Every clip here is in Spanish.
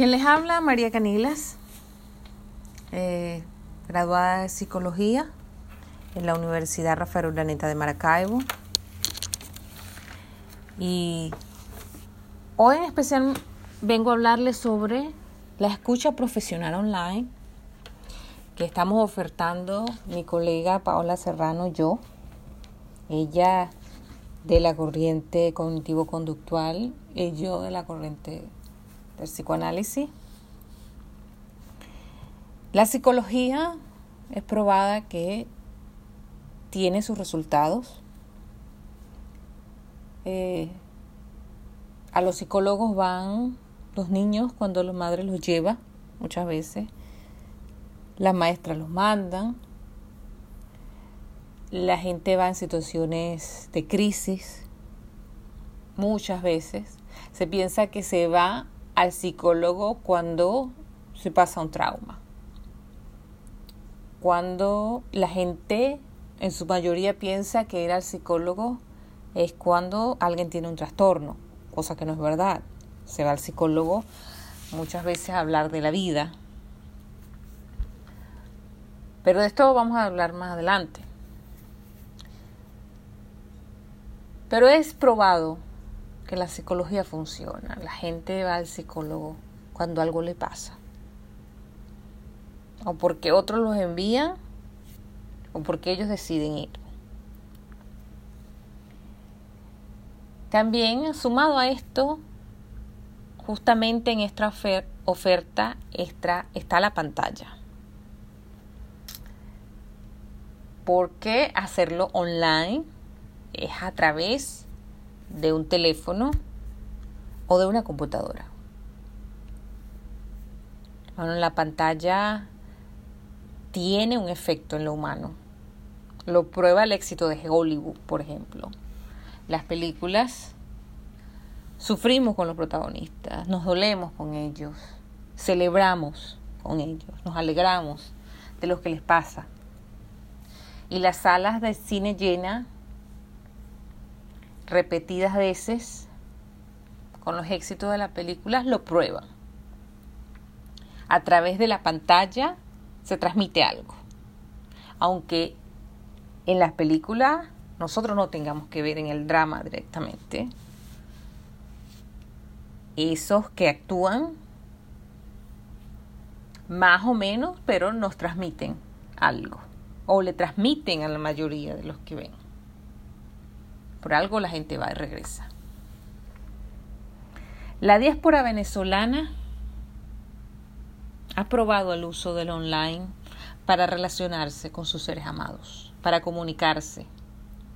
Quien les habla, María Canilas, eh, graduada de Psicología en la Universidad Rafael Urdaneta de Maracaibo. Y hoy en especial vengo a hablarles sobre la escucha profesional online que estamos ofertando mi colega Paola Serrano yo. Ella de la corriente cognitivo-conductual y yo de la corriente del psicoanálisis. La psicología es probada que tiene sus resultados. Eh, a los psicólogos van los niños cuando la madre los lleva, muchas veces. Las maestras los mandan. La gente va en situaciones de crisis, muchas veces. Se piensa que se va al psicólogo cuando se pasa un trauma. Cuando la gente en su mayoría piensa que ir al psicólogo es cuando alguien tiene un trastorno, cosa que no es verdad. Se va al psicólogo muchas veces a hablar de la vida. Pero de esto vamos a hablar más adelante. Pero es probado que la psicología funciona. La gente va al psicólogo cuando algo le pasa. O porque otros los envían o porque ellos deciden ir. También, sumado a esto, justamente en esta oferta extra está la pantalla. ¿Por qué hacerlo online? Es a través de un teléfono o de una computadora. Bueno, la pantalla tiene un efecto en lo humano. Lo prueba el éxito de Hollywood, por ejemplo. Las películas sufrimos con los protagonistas, nos dolemos con ellos, celebramos con ellos, nos alegramos de lo que les pasa. Y las salas de cine llenas repetidas veces con los éxitos de las películas lo prueban. A través de la pantalla se transmite algo. Aunque en las películas nosotros no tengamos que ver en el drama directamente, esos que actúan más o menos, pero nos transmiten algo o le transmiten a la mayoría de los que ven. Por algo la gente va y regresa. La diáspora venezolana ha probado el uso del online para relacionarse con sus seres amados, para comunicarse,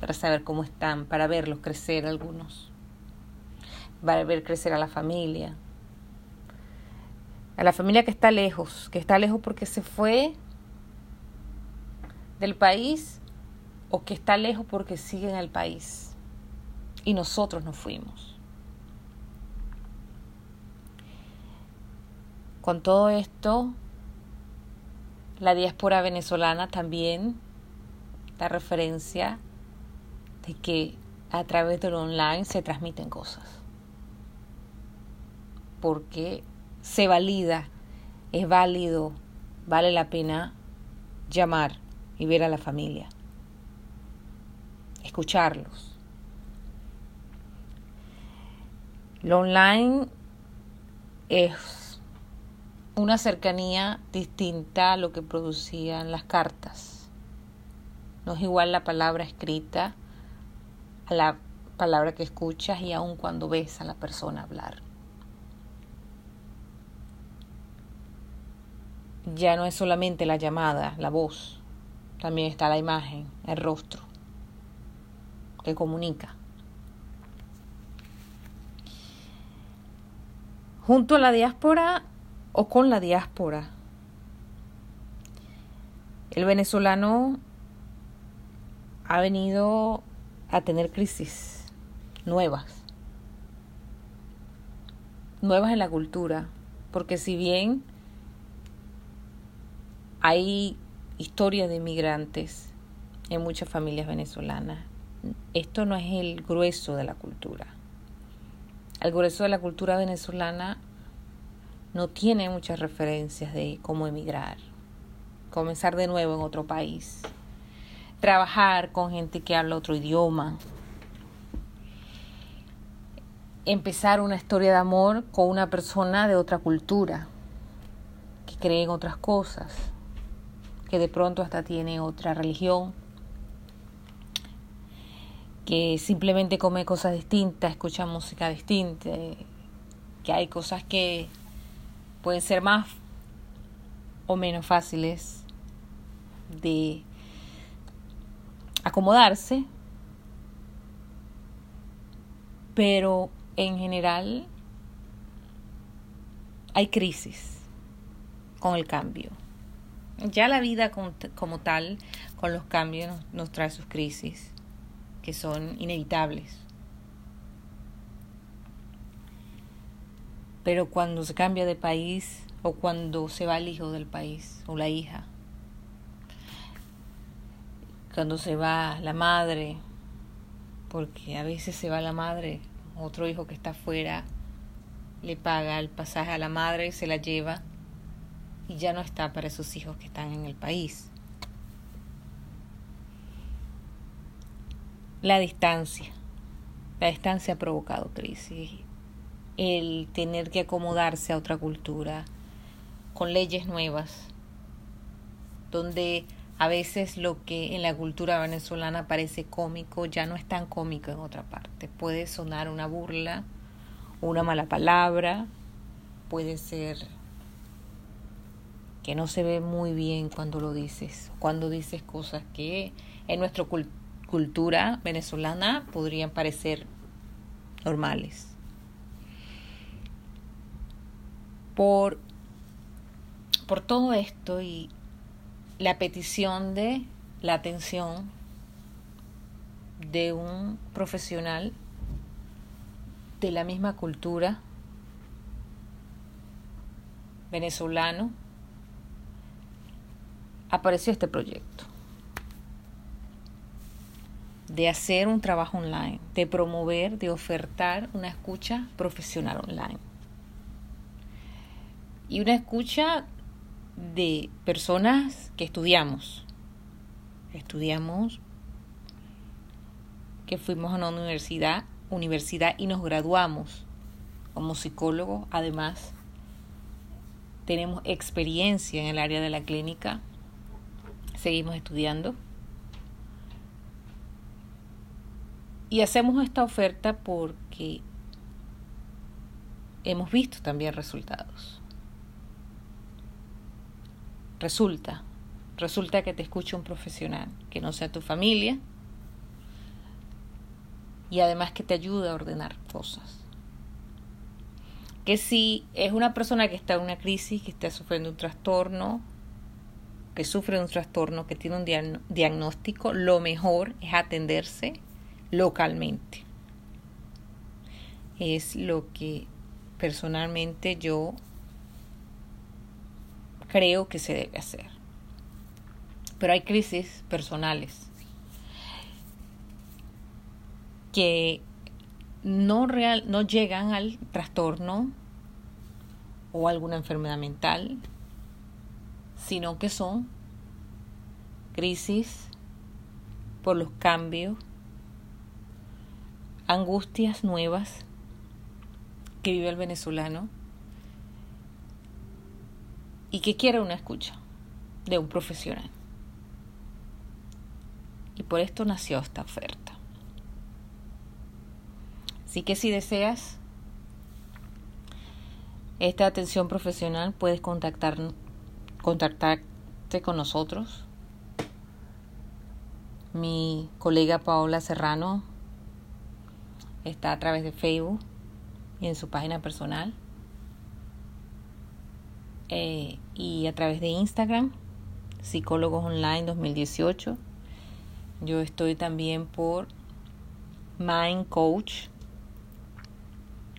para saber cómo están, para verlos crecer algunos, para ver crecer a la familia, a la familia que está lejos, que está lejos porque se fue del país o que está lejos porque sigue en el país y nosotros nos fuimos. Con todo esto, la diáspora venezolana también da referencia de que a través del online se transmiten cosas. Porque se valida, es válido, vale la pena llamar y ver a la familia, escucharlos Lo online es una cercanía distinta a lo que producían las cartas. No es igual la palabra escrita a la palabra que escuchas y aun cuando ves a la persona hablar. Ya no es solamente la llamada, la voz, también está la imagen, el rostro, que comunica. Junto a la diáspora o con la diáspora. El venezolano ha venido a tener crisis nuevas, nuevas en la cultura, porque si bien hay historias de inmigrantes en muchas familias venezolanas, esto no es el grueso de la cultura. El grueso de la cultura venezolana no tiene muchas referencias de cómo emigrar, comenzar de nuevo en otro país, trabajar con gente que habla otro idioma, empezar una historia de amor con una persona de otra cultura, que cree en otras cosas, que de pronto hasta tiene otra religión, que simplemente come cosas distintas, escucha música distinta, que hay cosas que pueden ser más o menos fáciles de acomodarse, pero en general hay crisis con el cambio. Ya la vida como tal, con los cambios, nos trae sus crisis, que son inevitables. Pero cuando se cambia de país o cuando se va el hijo del país o la hija, cuando se va la madre, porque a veces se va la madre, otro hijo que está afuera le paga el pasaje a la madre, se la lleva y ya no está para esos hijos que están en el país. La distancia. La distancia ha provocado crisis el tener que acomodarse a otra cultura con leyes nuevas, donde a veces lo que en la cultura venezolana parece cómico ya no es tan cómico en otra parte. Puede sonar una burla, una mala palabra, puede ser que no se ve muy bien cuando lo dices, cuando dices cosas que en nuestra cultura venezolana podrían parecer normales. por, por todo esto y la petición de la atención de un profesional de la misma cultura venezolano, apareció este proyecto de hacer un trabajo online, de promover, de ofertar una escucha profesional online y una escucha de personas que estudiamos. Estudiamos, que fuimos a una universidad, universidad y nos graduamos como psicólogos. Además, tenemos experiencia en el área de la clínica. Seguimos estudiando. Y hacemos esta oferta porque hemos visto también resultados. Resulta, resulta que te escuche un profesional que no sea tu familia y además que te ayude a ordenar cosas. Que si es una persona que está en una crisis, que está sufriendo un trastorno, que sufre un trastorno, que tiene un diagnóstico, lo mejor es atenderse localmente. Es lo que personalmente yo creo que se debe hacer. Pero hay crisis personales que no, real, no llegan al trastorno o alguna enfermedad mental, sino que son crisis por los cambios, angustias nuevas que vive el venezolano y que quiere una escucha de un profesional. Y por esto nació esta oferta. Así que si deseas esta atención profesional, puedes contactar, contactarte con nosotros. Mi colega Paola Serrano está a través de Facebook y en su página personal. Eh, y a través de Instagram, Psicólogos Online 2018. Yo estoy también por Mind Coach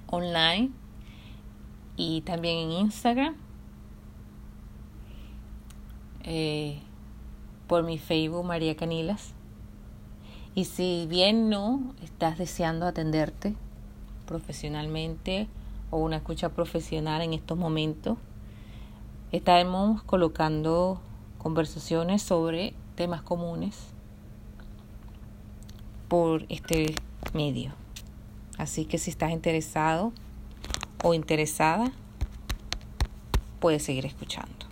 Online y también en Instagram. Eh, por mi Facebook María Canilas. Y si bien no estás deseando atenderte profesionalmente o una escucha profesional en estos momentos, estaremos colocando conversaciones sobre temas comunes por este medio. Así que si estás interesado o interesada, puedes seguir escuchando.